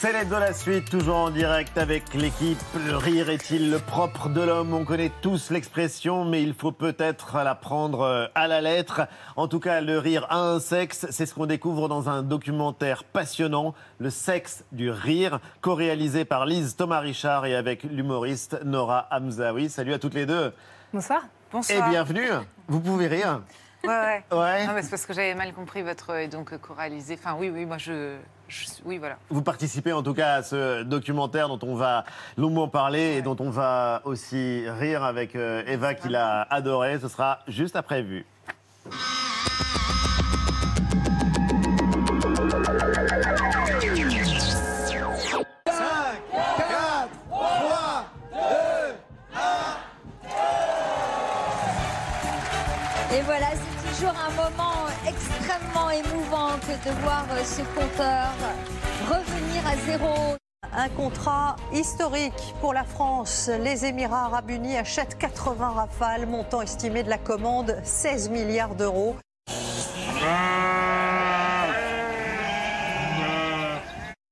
C'est l'aide de la suite, toujours en direct avec l'équipe. Le rire est-il le propre de l'homme? On connaît tous l'expression, mais il faut peut-être la prendre euh, à la lettre. En tout cas, le rire a un sexe. C'est ce qu'on découvre dans un documentaire passionnant, Le sexe du rire, co-réalisé par Lise Thomas Richard et avec l'humoriste Nora Hamzaoui. Salut à toutes les deux. Bonsoir. Et bienvenue. Vous pouvez rire. Ouais, ouais. Ouais. Non, mais c'est parce que j'avais mal compris votre. Et donc, euh, choralisé. Enfin, oui, oui, moi, je. Je- oui, voilà. Vous participez en tout cas à ce documentaire dont on va longuement parler et dont on va aussi rire avec euh, Eva qui l'a adoré. Ce sera juste après vue. Et voilà, c'est toujours un moment extrêmement émouvant de voir euh, ce compteur revenir à zéro. Un contrat historique pour la France. Les Émirats arabes unis achètent 80 rafales, montant estimé de la commande 16 milliards d'euros.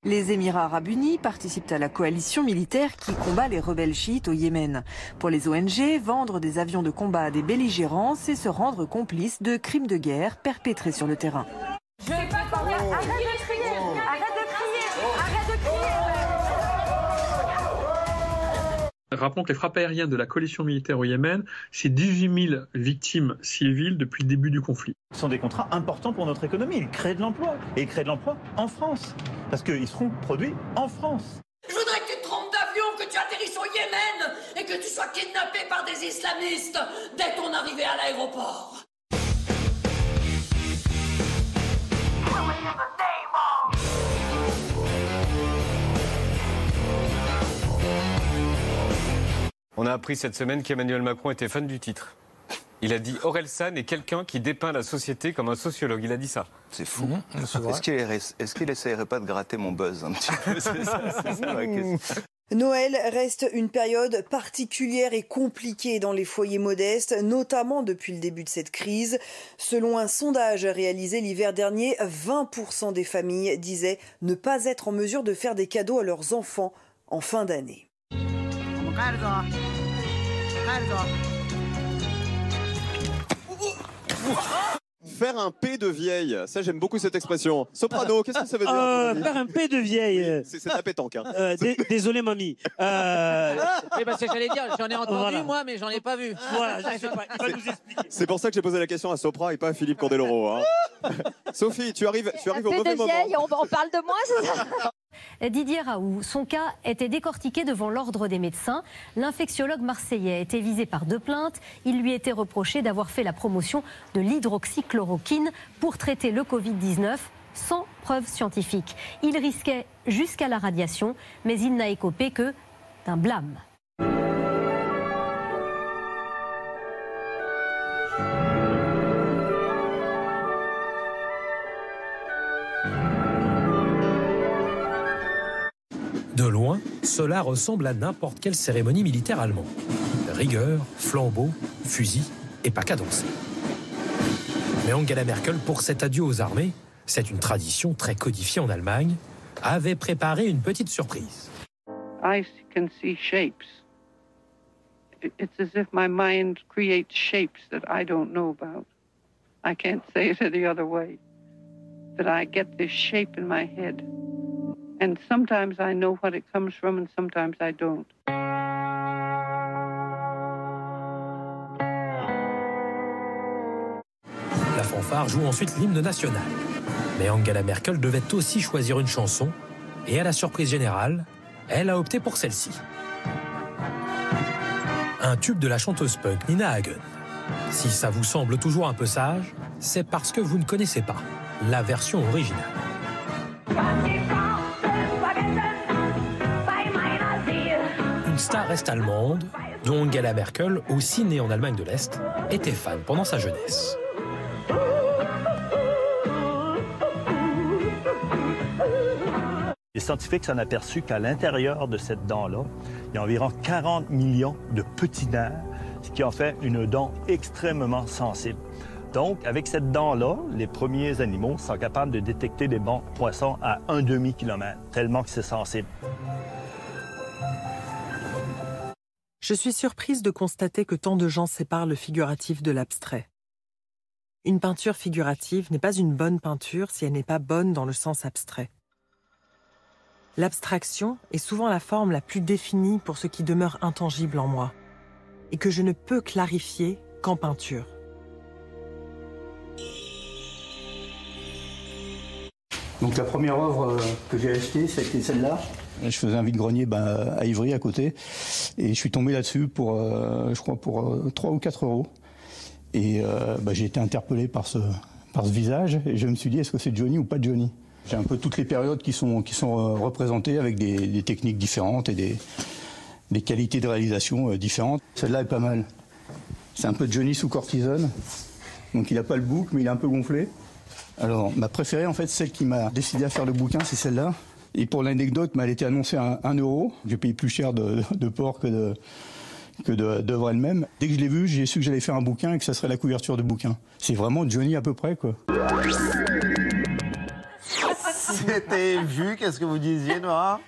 Les Émirats arabes unis participent à la coalition militaire qui combat les rebelles chiites au Yémen. Pour les ONG, vendre des avions de combat à des belligérants, c'est se rendre complice de crimes de guerre perpétrés sur le terrain. Rappelons que les frappes aériennes de la coalition militaire au Yémen, c'est 18 000 victimes civiles depuis le début du conflit. Ce sont des contrats importants pour notre économie. Ils créent de l'emploi. Et ils créent de l'emploi en France. Parce qu'ils seront produits en France. Je voudrais que tu te trompes d'avion, que tu atterrisses au Yémen et que tu sois kidnappé par des islamistes dès ton arrivée à l'aéroport. On a appris cette semaine qu'Emmanuel Macron était fan du titre. Il a dit Aurel San est quelqu'un qui dépeint la société comme un sociologue. Il a dit ça. C'est fou. Est-ce qu'il est essayerait pas de gratter mon buzz un petit peu? C'est ça, c'est ça ma question. Noël reste une période particulière et compliquée dans les foyers modestes, notamment depuis le début de cette crise. Selon un sondage réalisé l'hiver dernier, 20% des familles disaient ne pas être en mesure de faire des cadeaux à leurs enfants en fin d'année. Faire un P de vieille, ça j'aime beaucoup cette expression. Soprano, qu'est-ce que ça veut dire Euh, faire un P de vieille. C'est c'est ta pétanque. Hein. Euh, dé- désolé, mamie. Euh, Oui, parce que j'allais dire, j'en ai entendu Voilà. moi, mais j'en ai pas vu. voilà, je sais pas. Il va nous expliquer. C'est pour ça que j'ai posé la question à Sopra et pas à Philippe Candeloro. Hein. Sophie, tu arrives, tu arrives au mauvais de moment. vieille, on, on parle de moi, c'est ça? Didier Raoult, son cas était décortiqué devant l'ordre des médecins. L'infectiologue marseillais était visé par deux plaintes. Il lui était reproché d'avoir fait la promotion de l'hydroxychloroquine pour traiter le Covid-19 sans preuve scientifique. Il risquait jusqu'à la radiation, mais il n'a écopé que d'un blâme. Cela ressemble à n'importe quelle cérémonie militaire allemande. Rigueur, flambeau, fusil et pas danser. Mais Angela Merkel, pour cet adieu aux armées, c'est une tradition très codifiée en Allemagne, avait préparé une petite surprise. I can see shapes. It's as if my mind creates shapes that I don't know about. I can't say it any other way. That I get this shape in my head. And sometimes I know what it comes from, and sometimes I don't. La fanfare joue ensuite l'hymne national. Mais Angela Merkel devait aussi choisir une chanson, et à la surprise générale, elle a opté pour celle-ci. Un tube de la chanteuse punk Nina Hagen. Si ça vous semble toujours un peu sage, c'est parce que vous ne connaissez pas la version originale. Star est-allemande, dont Angela Merkel, aussi née en Allemagne de l'Est, était fan pendant sa jeunesse. Les scientifiques s'en aperçus qu'à l'intérieur de cette dent-là, il y a environ 40 millions de petits nerfs, ce qui en fait une dent extrêmement sensible. Donc, avec cette dent-là, les premiers animaux sont capables de détecter des bons poissons à un demi-kilomètre, tellement que c'est sensible. Je suis surprise de constater que tant de gens séparent le figuratif de l'abstrait. Une peinture figurative n'est pas une bonne peinture si elle n'est pas bonne dans le sens abstrait. L'abstraction est souvent la forme la plus définie pour ce qui demeure intangible en moi, et que je ne peux clarifier qu'en peinture. Donc la première œuvre euh, que j'ai achetée, c'était celle-là? Je faisais un vide-grenier bah, à Ivry à côté et je suis tombé là-dessus pour, euh, je crois, pour euh, 3 ou 4 euros. Et euh, bah, j'ai été interpellé par ce, visage et je me suis dit est-ce que c'est Johnny ou pas Johnny? J'ai un peu toutes les périodes qui sont, euh, représentées avec des, techniques différentes et des, des qualités de réalisation euh, différentes. Celle-là est pas mal. C'est un peu Johnny sous cortisone. Donc il n'a pas le bouc mais il est un peu gonflé. Alors, ma préférée, en fait, celle qui m'a décidé à faire le bouquin, c'est celle-là. Et pour l'anecdote, elle été annoncée à 1 euro. J'ai payé plus cher de, porc que de que d'œuvre elle-même. Dès que je l'ai vue, j'ai su que j'allais faire un bouquin et que ça serait la couverture du bouquin. C'est vraiment Johnny à peu près, quoi. C'était vu, qu'est-ce que vous disiez, Nora?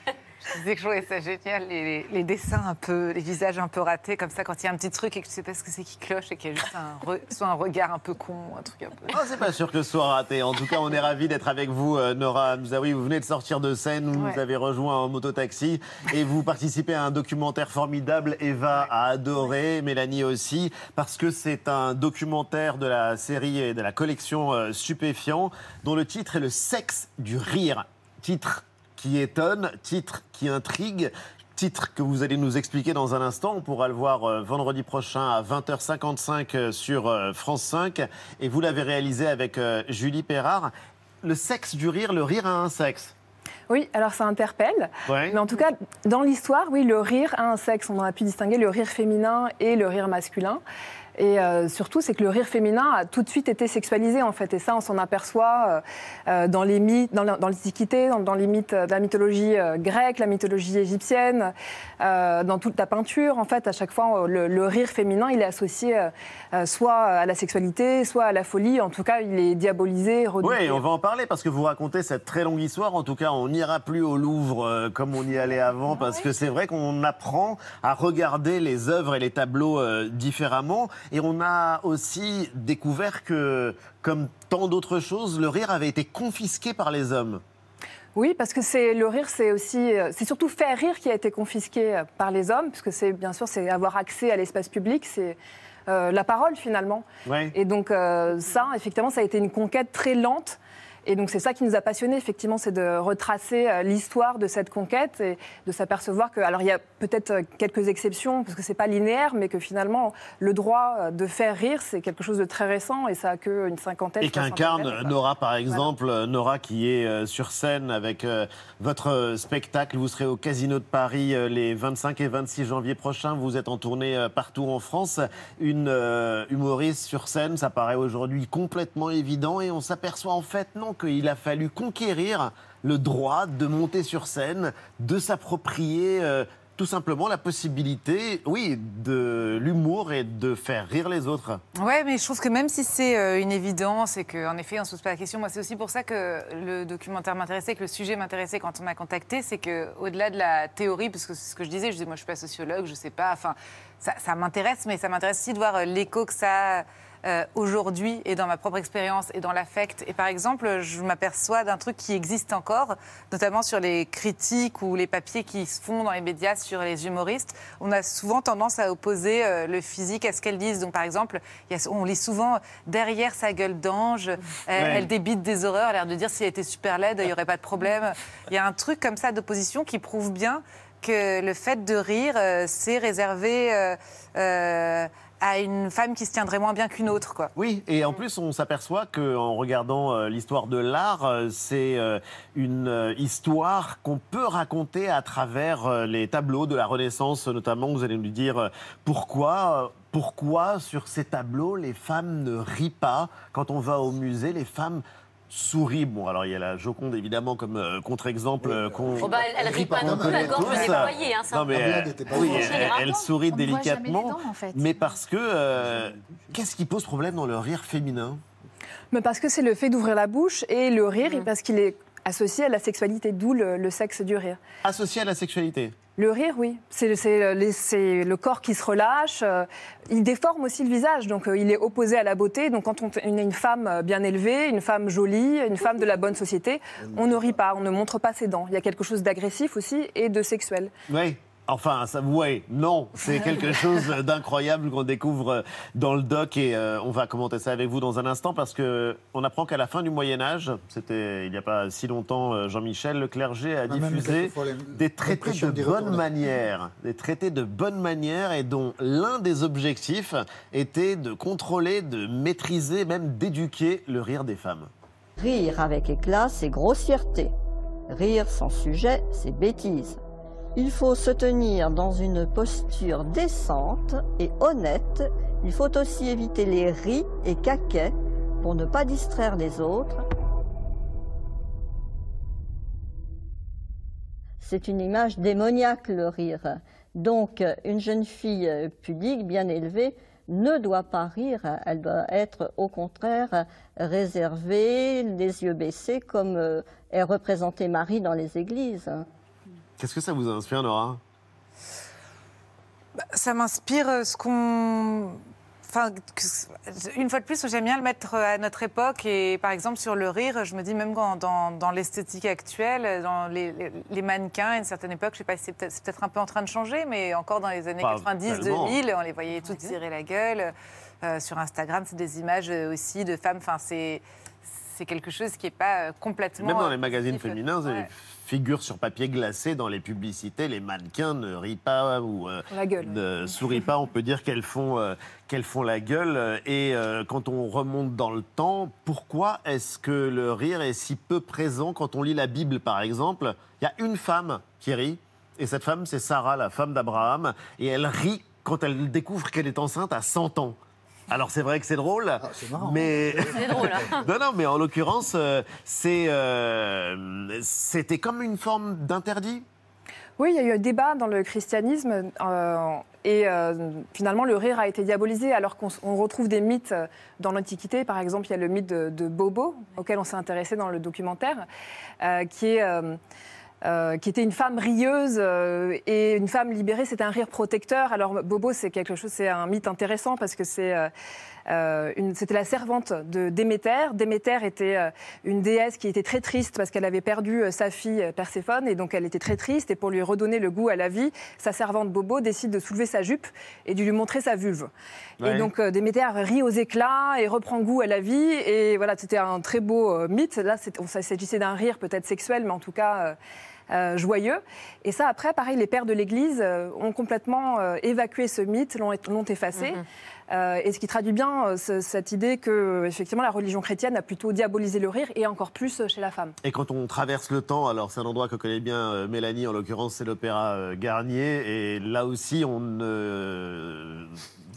Je disais que je trouvais ça génial, les, dessins un peu, les visages un peu ratés, comme ça, quand il y a un petit truc et que tu sais pas ce que c'est qui cloche et qu'il y a juste un, re- soit un regard un peu con, un truc un peu. Oh, c'est pas sûr que ce soit raté. En tout cas, on est ravis d'être avec vous, euh, Nora Mzaoui. Vous venez de sortir de scène, vous Ouais. nous avez rejoint en mototaxi et vous participez à un documentaire formidable. Eva a adoré, Mélanie aussi, parce que c'est un documentaire de la série et de la collection euh, Stupéfiant, dont le titre est Le sexe du rire. Titre qui étonne, titre qui intrigue. Titre que vous allez nous expliquer dans un instant. On pourra le voir euh, vendredi prochain à 20h55 euh, sur euh, France 5. Et vous l'avez réalisé avec Julie Perrard. Le sexe du rire, le rire a un sexe. Oui, alors ça interpelle. Ouais. Mais en tout cas, dans l'histoire, oui, le rire a un sexe. On a pu distinguer le rire féminin et le rire masculin. Et euh, surtout, c'est que le rire féminin a tout de suite été sexualisé, en fait. Et ça, on s'en aperçoit euh, euh, dans les mythes, dans la- dans l'Antiquité, dans, dans les mythes de la mythologie grecque, la mythologie égyptienne, dans toute la peinture. En fait, à chaque fois, le, le rire féminin, il est associé soit à la sexualité, soit à la folie. En tout cas, il est diabolisé, redouté. Oui, on va en parler parce que vous racontez cette très longue histoire. En tout cas, on n'ira plus au Louvre comme on y allait avant parce que c'est vrai qu'on apprend à regarder les œuvres et les tableaux différemment. Et on a aussi découvert que, comme tant d'autres choses, le rire avait été confisqué par les hommes. Oui, parce que c'est le rire, c'est aussi, euh, c'est surtout faire rire qui a été confisqué euh, par les hommes, puisque c'est bien sûr, c'est avoir accès à l'espace public, c'est euh, la parole finalement. Ouais. Et donc euh, ça, effectivement, ça a été une conquête très lente. Et donc c'est ça qui nous a passionnés, effectivement, c'est de retracer euh, l'histoire de cette conquête et de s'apercevoir que, alors il y a peut-être euh, quelques exceptions, parce que c'est pas linéaire, mais que finalement le droit euh, de faire rire, c'est quelque chose de très récent et ça a que une cinquantaine. Et qu'incarne. Nora, par exemple. Nora qui est sur scène avec votre spectacle. Vous serez au Casino de Paris les 25 et 26 janvier prochains. Vous êtes en tournée partout en France. Une humoriste sur scène, ça paraît aujourd'hui complètement évident. Et on s'aperçoit en fait, non, qu'il a fallu conquérir le droit de monter sur scène, de s'approprier. euh, tout simplement la possibilité, oui, de l'humour et de faire rire les autres. Ouais, mais je trouve que même si c'est euh, une évidence et qu'en effet on se pose pas la question, moi c'est aussi pour ça que le documentaire m'intéressait, que le sujet m'intéressait quand on m'a contacté, c'est que au-delà de la théorie, parce que c'est ce que je disais, je disais moi je suis pas sociologue, je sais pas, enfin ça, ça m'intéresse, mais ça m'intéresse aussi de voir euh, l'écho que ça a euh, aujourd'hui et dans ma propre expérience et dans l'affect. Et par exemple, je m'aperçois d'un truc qui existe encore, notamment sur les critiques ou les papiers qui se font dans les médias sur les humoristes. On a souvent tendance à opposer euh, le physique à ce qu'elles disent. Donc par exemple, il y a- on lit souvent derrière sa gueule d'ange, euh, elle débite des horreurs, a l'air de dire si elle était super laide, il n'y aurait pas de problème. Il y a un truc comme ça d'opposition qui prouve bien que le fait de rire, euh, c'est réservé euh, euh, à une femme qui se tiendrait moins bien qu'une autre. Quoi. Oui, et en plus, on s'aperçoit qu'en regardant euh, l'histoire de l'art, euh, c'est euh, une histoire qu'on peut raconter à travers les tableaux de la Renaissance, notamment. Vous allez nous dire pourquoi. Pourquoi sur ces tableaux les femmes ne rient pas Quand on va au musée, les femmes sourit. Bon, alors il y a la Joconde évidemment comme euh, contre-exemple euh, qu'on. Oh bah, elle- elle rit pas non plus, la gorge déployée, hein, ça. Non mais La blague euh, oui, elle, elle sourit délicatement, dents, en fait. mais parce que euh, qu'est-ce qui pose problème dans le rire féminin? Mais parce que c'est le fait d'ouvrir la bouche et le rire, Mm. et parce qu'il est associé à la sexualité, d'où le, le sexe du rire. Associé à la sexualité? Le rire, oui. C'est c'est le corps qui se relâche. euh, il déforme aussi le visage, donc euh, il est opposé à la beauté. Donc quand on, est une femme euh, bien élevée, une femme jolie, une femme de la bonne société, on ne rit pas, on ne montre pas ses dents. Il y a quelque chose d'agressif aussi et de sexuel. Oui. Enfin, ça, ouais, non, c'est quelque chose d'incroyable qu'on découvre dans le doc et euh, on va commenter ça avec vous dans un instant parce que on apprend qu'à la fin du Moyen Âge, c'était il n'y a pas si longtemps, euh, Jean-Michel, le clergé a Ah, diffusé des traités de bonne manière, des traités de bonne manière et dont l'un des objectifs était de contrôler, de maîtriser, même d'éduquer le rire des femmes. Rire avec éclat, c'est grossièreté. Rire sans sujet, c'est bêtise. Il faut se tenir dans une posture décente et honnête. Il faut aussi éviter les ris et caquets pour ne pas distraire les autres. C'est une image démoniaque, le rire. Donc, une jeune fille pudique, bien élevée, ne doit pas rire. Elle doit être, au contraire, réservée, les yeux baissés, comme euh, est représentée Marie dans les églises. Qu'est-ce que ça vous inspire, Nora? Bah, Ça m'inspire euh, ce qu'on. Enfin, une fois de plus, j'aime bien le mettre à notre époque. Et par exemple, sur le rire, je me dis même quand dans, dans l'esthétique actuelle, dans les, les- les mannequins, à une certaine époque, je sais pas si c'est peut-être un peu en train de changer, mais encore dans les années Pas 90, tellement. 2000, on les voyait toutes tirer la gueule. Euh, sur Instagram, c'est des images euh, aussi de femmes. Enfin, c'est c'est quelque chose qui n'est pas euh, complètement. Même dans euh, les magazines féminins, vous avez. Figure sur papier glacé dans les publicités, les mannequins ne rient pas ou euh, La gueule. ne sourient pas. On peut dire qu'elles font, euh, qu'elles font la gueule. Et euh, quand on remonte dans le temps, pourquoi est-ce que le rire est si peu présent quand on lit la Bible, par exemple? Il y a une femme qui rit, et cette femme, c'est Sarah, la femme d'Abraham, et elle rit quand elle découvre qu'elle est enceinte à 100 ans. Alors c'est vrai que c'est drôle, mais C'est drôle, hein. non non mais en l'occurrence euh, c'est euh, c'était comme une forme d'interdit. Oui, il y a eu un débat dans le christianisme euh, et euh, finalement le rire a été diabolisé alors qu'on retrouve des mythes dans l'Antiquité. Par exemple, il y a le mythe de, de Bobo auquel on s'est intéressé dans le documentaire, euh, qui est... euh, qui était une femme rieuse euh, et une femme libérée, c'était un rire protecteur. Alors Bobo, c'est quelque chose, c'est un mythe intéressant parce que c'est euh, euh, c'était la servante de Déméter. Déméter était euh, une déesse qui était très triste parce qu'elle avait perdu euh, sa fille Perséphone et donc elle était très triste. Et pour lui redonner le goût à la vie, sa servante Bobo décide de soulever sa jupe et de lui montrer sa vulve. Ouais. Et donc Déméter rit aux éclats et reprend goût à la vie. Et voilà, c'était un très beau mythe. Là, on- s'agissait d'un rire peut-être sexuel, mais en tout cas. Euh, joyeux. Et ça, après, pareil, les pères de l'Église euh, ont complètement euh, évacué ce mythe, l'ont effacé. Euh, et ce qui traduit bien euh, ce- cette idée que, effectivement, la religion chrétienne a plutôt diabolisé le rire et encore plus chez la femme. Et quand on traverse le temps, alors c'est un endroit que connaît bien euh, Mélanie, en l'occurrence c'est l'opéra euh, Garnier, et là aussi on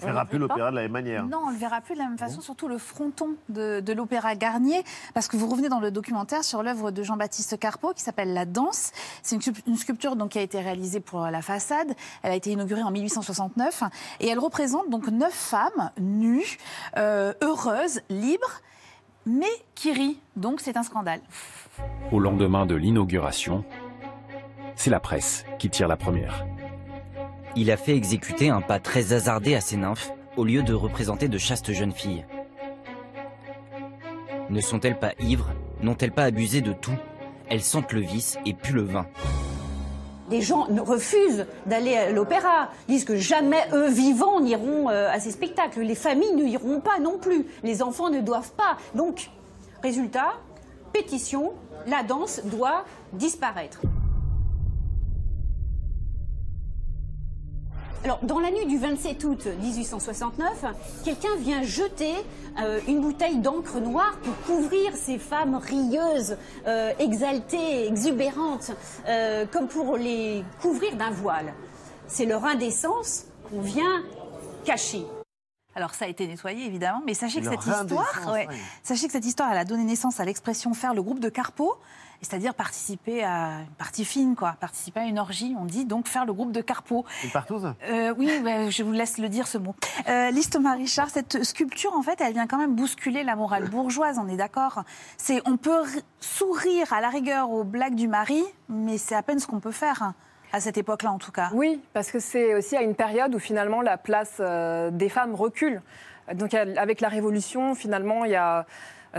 ne On verra ne plus rit pas l'opéra de la même manière. Non, on ne le verra plus de la même façon, surtout le fronton de, de l'opéra Garnier, parce que vous revenez dans le documentaire sur l'œuvre de Jean-Baptiste Carpeau qui s'appelle La Danse. C'est une sculpture donc, qui a été réalisée pour la façade. Elle a été inaugurée en 1869 et elle représente donc neuf femmes nues, euh, heureuses, libres, mais qui rient. Donc c'est un scandale. Au lendemain de l'inauguration, c'est la presse qui tire la première. Il a fait exécuter un pas très hasardé à ses nymphes au lieu de représenter de chastes jeunes filles. Ne sont-elles pas ivres? N'ont-elles pas abusé de tout? Elles sentent le vice et puent le vin. Les gens ne- refusent d'aller à l'opéra, disent que jamais eux vivants n'iront euh, à ces spectacles. Les familles n'y iront pas non plus. Les enfants ne doivent pas. Donc, résultat, pétition, la danse doit disparaître. Alors, dans la nuit du 27 août 1869, quelqu'un vient jeter euh, une bouteille d'encre noire pour couvrir ces femmes rieuses, euh, exaltées, exubérantes, euh, comme pour les couvrir d'un voile. C'est leur indécence qu'on vient cacher. Alors ça a été nettoyé évidemment, mais sachez que cette histoire, indécence, ouais, ouais. sachez que cette histoire, elle a donné naissance à l'expression faire le groupe de Carpeau, c'est-à-dire participer à une partie fine, quoi, participer à une orgie. On dit donc faire le groupe de Carpeau. Une partouze? Euh, oui, bah, je vous laisse le dire ce mot. Euh, Lise Thomas Richard, cette sculpture, en fait, elle vient quand même bousculer la morale bourgeoise, on est d'accord. C'est, on peut ri- sourire à la rigueur aux blagues du mari, mais c'est à peine ce qu'on peut faire, à cette époque-là en tout cas. Oui, parce que c'est aussi à une période où finalement la place euh, des femmes recule. Donc avec la Révolution, finalement, il y a,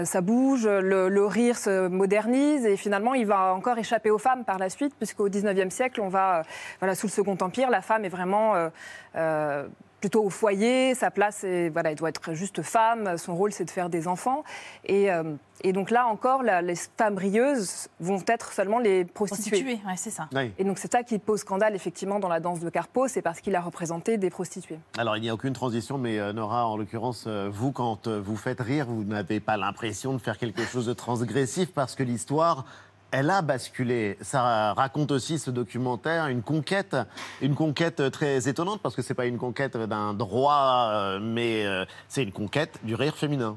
ça bouge, le, le rire se modernise et finalement il va encore échapper aux femmes par la suite, puisqu'au 19e siècle, on va, euh, voilà, sous le Second Empire, la femme est vraiment euh, euh, plutôt au foyer, sa place, est, voilà, elle doit être juste femme, son rôle c'est de faire des enfants. Et, euh, et donc là encore, la- les femmes rieuses vont être seulement les prostituées. Prostituée, ouais, c'est ça. Oui. Et donc c'est ça qui pose scandale effectivement dans la danse de Carpeau, c'est parce qu'il a représenté des prostituées. Alors, il n'y a aucune transition, mais euh, Nora, en l'occurrence, euh, vous, quand vous faites rire, vous n'avez pas l'impression de faire quelque chose de transgressif parce que l'histoire, elle a basculé. Ça raconte aussi ce documentaire une conquête, une conquête euh, très étonnante parce que c'est pas une conquête d'un droit, euh, mais euh, c'est une conquête du rire féminin.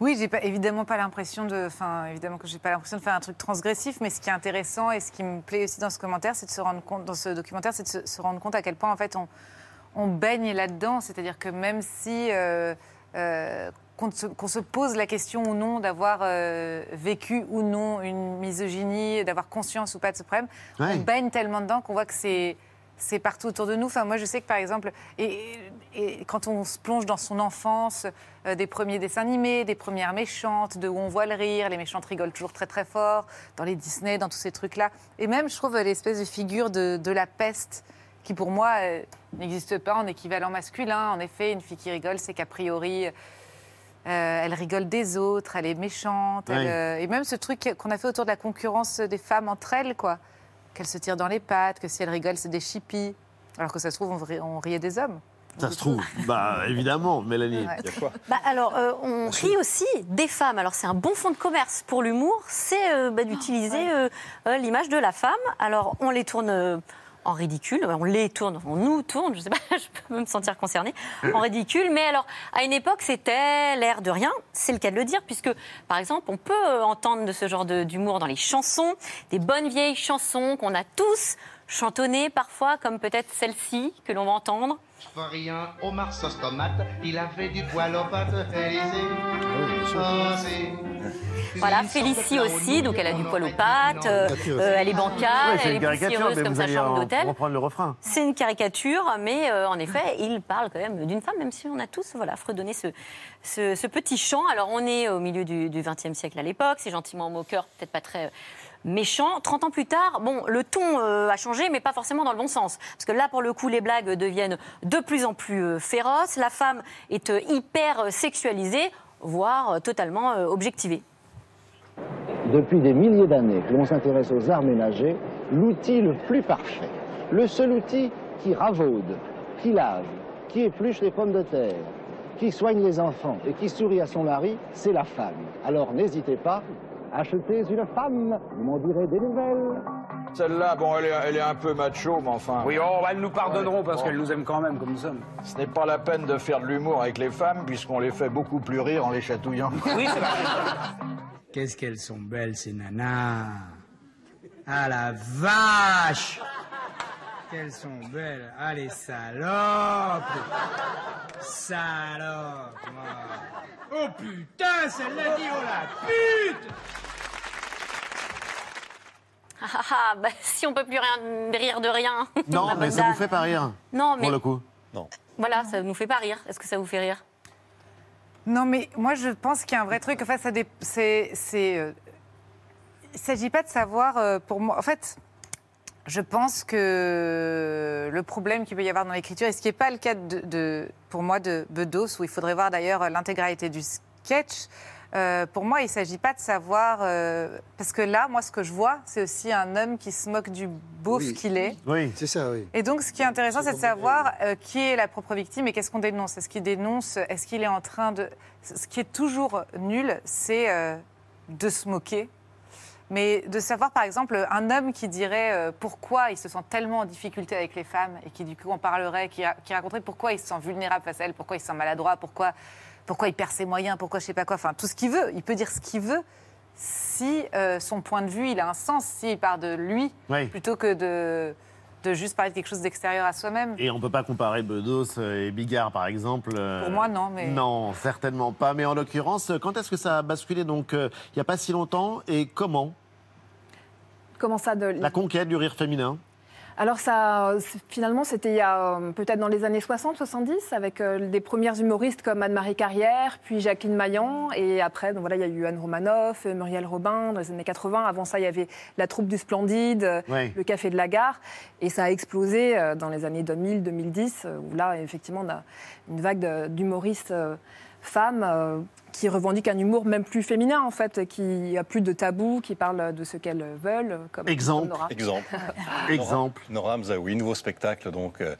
Oui, j'ai pas, évidemment pas l'impression de, enfin évidemment que j'ai pas l'impression de faire un truc transgressif, mais ce qui est intéressant et ce qui me plaît aussi dans ce c'est de se rendre compte, dans ce documentaire, c'est de se, rendre compte à quel point en fait on, baigne là-dedans, c'est-à-dire que même si qu'on se, se pose la question ou non d'avoir euh, vécu ou non une misogynie, d'avoir conscience ou pas de ce problème, Ouais. on baigne tellement dedans qu'on voit que c'est c'est partout autour de nous. Enfin, moi, je sais que par exemple, et, et quand on se plonge dans son enfance, euh, des premiers dessins animés, des premières méchantes, de où on voit le rire, les méchantes rigolent toujours très très fort, dans les Disney, dans tous ces trucs-là. Et même, je trouve, l'espèce de figure de, de la peste, qui pour moi euh, n'existe pas en équivalent masculin. En effet, une fille qui rigole, c'est qu'a priori. Euh, elle rigole des autres, elle est méchante. elle, euh, et même ce truc qu'on a fait autour de la concurrence des femmes entre elles, quoi. Qu'elles se tirent dans les pattes, que si elles rigolent, c'est des chippies. Alors que ça se trouve, on, ri- on riait des hommes. Ça se trouve, bah évidemment, Mélanie. Ouais. Il y a quoi Bah, alors, euh, on rit aussi des femmes. Alors, c'est un bon fond de commerce pour l'humour, c'est euh, bah, d'utiliser euh, euh, l'image de la femme. Alors, on les tourne euh, en ridicule, on les tourne, on nous tourne, je sais pas, je peux me sentir concernée, en ridicule. Mais alors, à une époque, c'était l'air de rien, c'est le cas de le dire, puisque, par exemple, on peut euh, entendre de ce genre d'humour dans les chansons, des bonnes vieilles chansons qu'on a tous chantonnées parfois, comme peut-être celle-ci que l'on va entendre. Pas rien, Omar sauce tomate, il avait du poil aux Élysée. Oh, c'est- Voilà, Félicie aussi, donc elle a du poil aux pattes, euh, euh, elle est bancale, Ouais, c'est elle une est caricature, poussiéreuse mais comme sa chambre d'hôtel. reprendre le refrain. C'est une caricature, mais euh, en effet, il parle quand même d'une femme, même si on a tous voilà, fredonné ce, ce, ce petit chant. Alors, on est au milieu du XXe siècle à l'époque, c'est gentiment moqueur, peut-être pas très méchant. 30 ans plus tard, bon, le ton euh, a changé, mais pas forcément dans le bon sens. Parce que là, pour le coup, les blagues deviennent de plus en plus euh, féroces, la femme est euh, hyper sexualisée, voire totalement objectivée. Depuis des milliers d'années que l'on s'intéresse aux arts ménagers, l'outil le plus parfait, le seul outil qui ravaude, qui lave, qui épluche les pommes de terre, qui soigne les enfants et qui sourit à son mari, c'est la femme. Alors n'hésitez pas, achetez une femme, vous m'en direz des nouvelles. Celle-là, bon, elle est, elle est un peu macho, mais enfin. Oui, oh, elles nous pardonneront parce Bon. qu'elles nous aiment quand même comme nous sommes. Ce n'est pas la peine de faire de l'humour avec les femmes, puisqu'on les fait beaucoup plus rire en les chatouillant. Oui, c'est vrai. Qu'est-ce qu'elles sont belles, ces nanas. Ah la vache Qu'elles sont belles. Ah les salopes Salopes moi. Oh putain, celle-là dit oh la pute Ah, ah, ah, bah, si on peut plus rien, rire de rien. Non, La mais ça bonne vous fait pas rire. Non, mais- Pour le coup. Non. Voilà, ça nous fait pas rire. Est-ce que ça vous fait rire? Non, mais moi, je pense qu'il y a un vrai truc. En fait, ça dé- c'est. c'est, euh, Il ne s'agit pas de savoir, euh, pour moi. En fait, je pense que le problème qu'il peut y avoir dans l'écriture, et ce qui n'est pas le cas de, de- pour moi de Bedos, où il faudrait voir d'ailleurs l'intégralité du sketch, euh, pour moi, il ne s'agit pas de savoir. euh, parce que là, moi, ce que je vois, c'est aussi un homme qui se moque du beauf Oui. qu'il est. Oui. C'est ça, oui. Et donc, ce qui est intéressant, c'est de savoir euh, qui est la propre victime et qu'est-ce qu'on dénonce. Est-ce qu'il dénonce Est-ce qu'il est en train de. Ce qui est toujours nul, c'est euh, de se moquer. Mais de savoir, par exemple, un homme qui dirait euh, pourquoi il se sent tellement en difficulté avec les femmes et qui, du coup, en parlerait, qui, qui raconterait pourquoi il se sent vulnérable face à elles, pourquoi il se sent maladroit, pourquoi, pourquoi il perd ses moyens, pourquoi je sais pas quoi, enfin, tout ce qu'il veut. Il peut dire ce qu'il veut si euh, son point de vue, il a un sens, s'il part de lui, Oui. plutôt que de, de juste parler de quelque chose d'extérieur à soi-même. Et on peut pas comparer Bedos et Bigard, par exemple. euh, Pour moi, non, mais- Non, certainement pas. Mais en l'occurrence, quand est-ce que ça a basculé Donc, euh, il n'y a pas si longtemps. Et comment? Comment ça de... La conquête du rire féminin Alors ça, finalement, c'était il y a euh, peut-être dans les années 60-70, avec euh, des premières humoristes comme Anne-Marie Carrière, puis Jacqueline Maillan, et après, donc voilà, il y a eu Anne Romanoff, euh, Muriel Robin dans les années 80. Avant ça, il y avait la troupe du Splendide, le Café de la Gare, et ça a explosé dans les années 2000-2010, euh, où là, effectivement, on a une vague d'humoristes femmes qui revendiquent un humour même plus féminin, en fait, qui a plus de tabou, qui parlent de ce qu'elles veulent. Comme, Exemple. comme Nora. Exemple. Exemple. Nora, Nora Mzaoui, nouveau spectacle donc euh,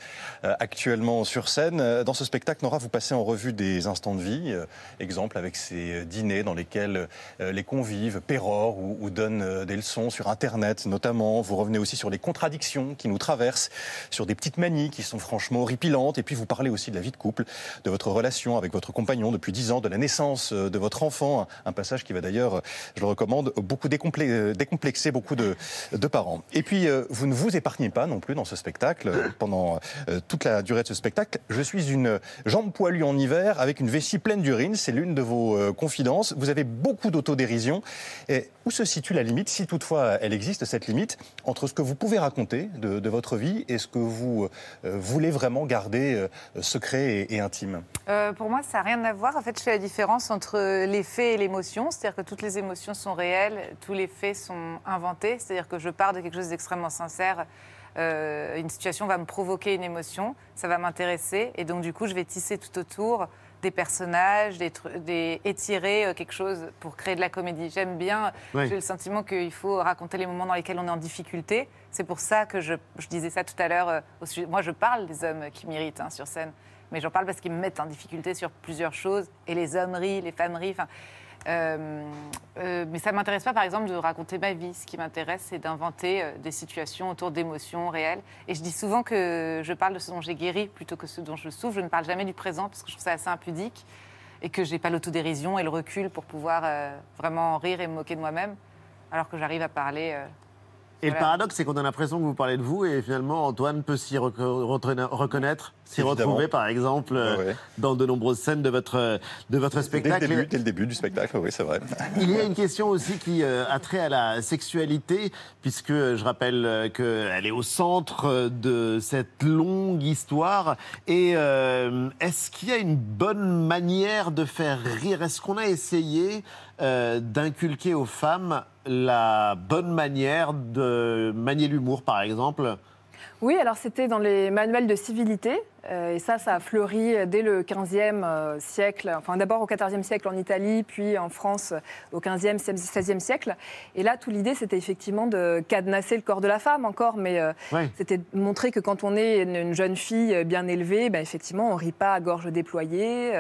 actuellement sur scène. Euh, Dans ce spectacle, Nora, vous passez en revue des instants de vie. euh, exemple avec ces dîners dans lesquels euh, les convives pérorent ou, ou donnent euh, des leçons sur Internet notamment. Vous revenez aussi sur les contradictions qui nous traversent, sur des petites manies qui sont franchement horripilantes. Et puis vous parlez aussi de la vie de couple, de votre relation avec votre compagnon depuis 10 ans, de la naissance euh, de votre enfant. Un passage qui va d'ailleurs, euh, je le recommande, beaucoup euh, décomplexer beaucoup de, de parents. Et puis, vous ne vous épargnez pas non plus dans ce spectacle. Pendant toute la durée de ce spectacle, je suis une jambe poilue en hiver avec une vessie pleine d'urine. C'est l'une de vos confidences. Vous avez beaucoup d'autodérision. Où se situe la limite, si toutefois elle existe, cette limite, entre ce que vous pouvez raconter de, votre vie et ce que vous voulez vraiment garder secret et, intime? Pour moi, ça n'a rien à voir. En fait, je fais la différence entre les faits et l'émotion. C'est-à-dire que toutes les émotions sont réelles, tous les faits sont inventés. C'est-à-dire que je pars de quelque chose d'extrêmement sincère. Euh, une situation va me provoquer une émotion, ça va m'intéresser. Et donc, du coup, je vais tisser tout autour des personnages, des, étirer euh, quelque chose pour créer de la comédie. J'aime bien, Oui. j'ai le sentiment qu'il faut raconter les moments dans lesquels on est en difficulté. C'est pour ça que je, je disais ça tout à l'heure. euh, Moi, je parle des hommes qui m'irritent hein, sur scène, mais j'en parle parce qu'ils me mettent en difficulté sur plusieurs choses. Et les hommes rient, les femmes rient. euh, euh, mais ça ne m'intéresse pas, par exemple, de raconter ma vie. Ce qui m'intéresse, c'est d'inventer euh, des situations autour d'émotions réelles. Et je dis souvent que je parle de ce dont j'ai guéri plutôt que ce dont je souffre. Je ne parle jamais du présent parce que je trouve ça assez impudique et que j'ai pas l'autodérision et le recul pour pouvoir vraiment rire et me moquer de moi-même, alors que j'arrive à parler. Et le paradoxe, c'est qu'on a l'impression que vous parlez de vous et finalement Antoine peut s'y reconnaître, s'y retrouver par exemple euh, Ouais, dans de nombreuses scènes de votre, de votre Dès le, spectacle. début, dès le début du spectacle, oui, c'est vrai. Il y a une question aussi qui euh, a trait à la sexualité, puisque euh, je rappelle qu'elle est au centre de cette longue histoire. Et euh, est-ce qu'il y a une bonne manière de faire rire? Est-ce qu'on a essayé euh, d'inculquer aux femmes la bonne manière de manier l'humour, par exemple Oui, alors c'était dans les manuels de civilité, euh, et ça, ça a fleuri dès le 15e euh, siècle, enfin d'abord au 14e siècle en Italie, puis en France au 15e, 16e siècle. Et là, tout l'idée, c'était effectivement de cadenasser le corps de la femme encore, mais euh, Ouais. c'était de montrer que quand on est une, une jeune fille bien élevée, ben, effectivement, on rit pas à gorge déployée,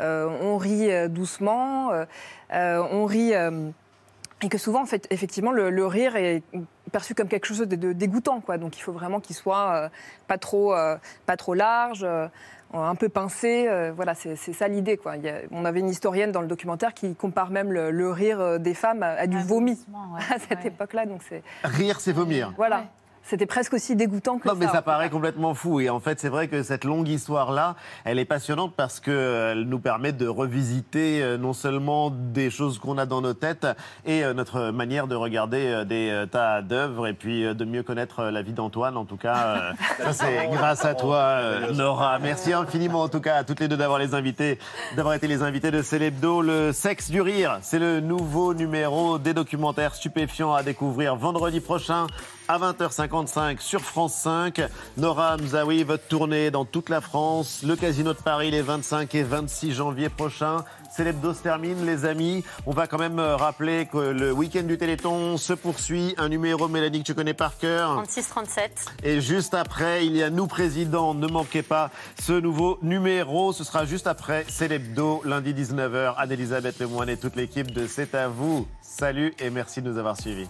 euh, on rit doucement, on rit... et que souvent, en fait, effectivement, le, le rire est perçu comme quelque chose de, de dégoûtant, quoi. Donc, il faut vraiment qu'il soit euh, pas trop, euh, pas trop large, euh, un peu pincé. euh, voilà, c'est c'est ça l'idée, quoi. Il y a- on avait une historienne dans le documentaire qui compare même le, le rire des femmes à, à du vomi à cette époque-là. Donc, c'est Rire, c'est vomir. voilà. C'était presque aussi dégoûtant que Non, mais ça. ça paraît complètement fou. Et en fait, c'est vrai que cette longue histoire-là, elle est passionnante parce qu'elle nous permet de revisiter euh, non seulement des choses qu'on a dans nos têtes et euh, notre manière de regarder euh, des euh, tas d'œuvres et puis euh, de mieux connaître euh, la vie d'Antoine. En tout cas, euh, ça, c'est grâce à toi, euh, Nora. Merci infiniment, en tout cas, à toutes les deux d'avoir les invités, d'avoir été les invités de Célébdo. Le sexe du rire, c'est le nouveau numéro des documentaires stupéfiants à découvrir vendredi prochain À 20h55 sur France 5, Nora Mzaoui, votre tournée dans toute la France, le Casino de Paris les 25 et 26 janvier prochains. C'est l'hebdo se termine, les amis. On va quand même euh, rappeler que le week-end du Téléthon se poursuit. Un numéro, Mélanie, que tu connais par cœur. 36-37. Et juste après, il y a Nous Président. Ne manquez pas ce nouveau numéro. Ce sera juste après. C'est l'hebdo, lundi 19h. Anne-Elisabeth Lemoine et toute l'équipe de C'est à vous. Salut et merci de nous avoir suivis.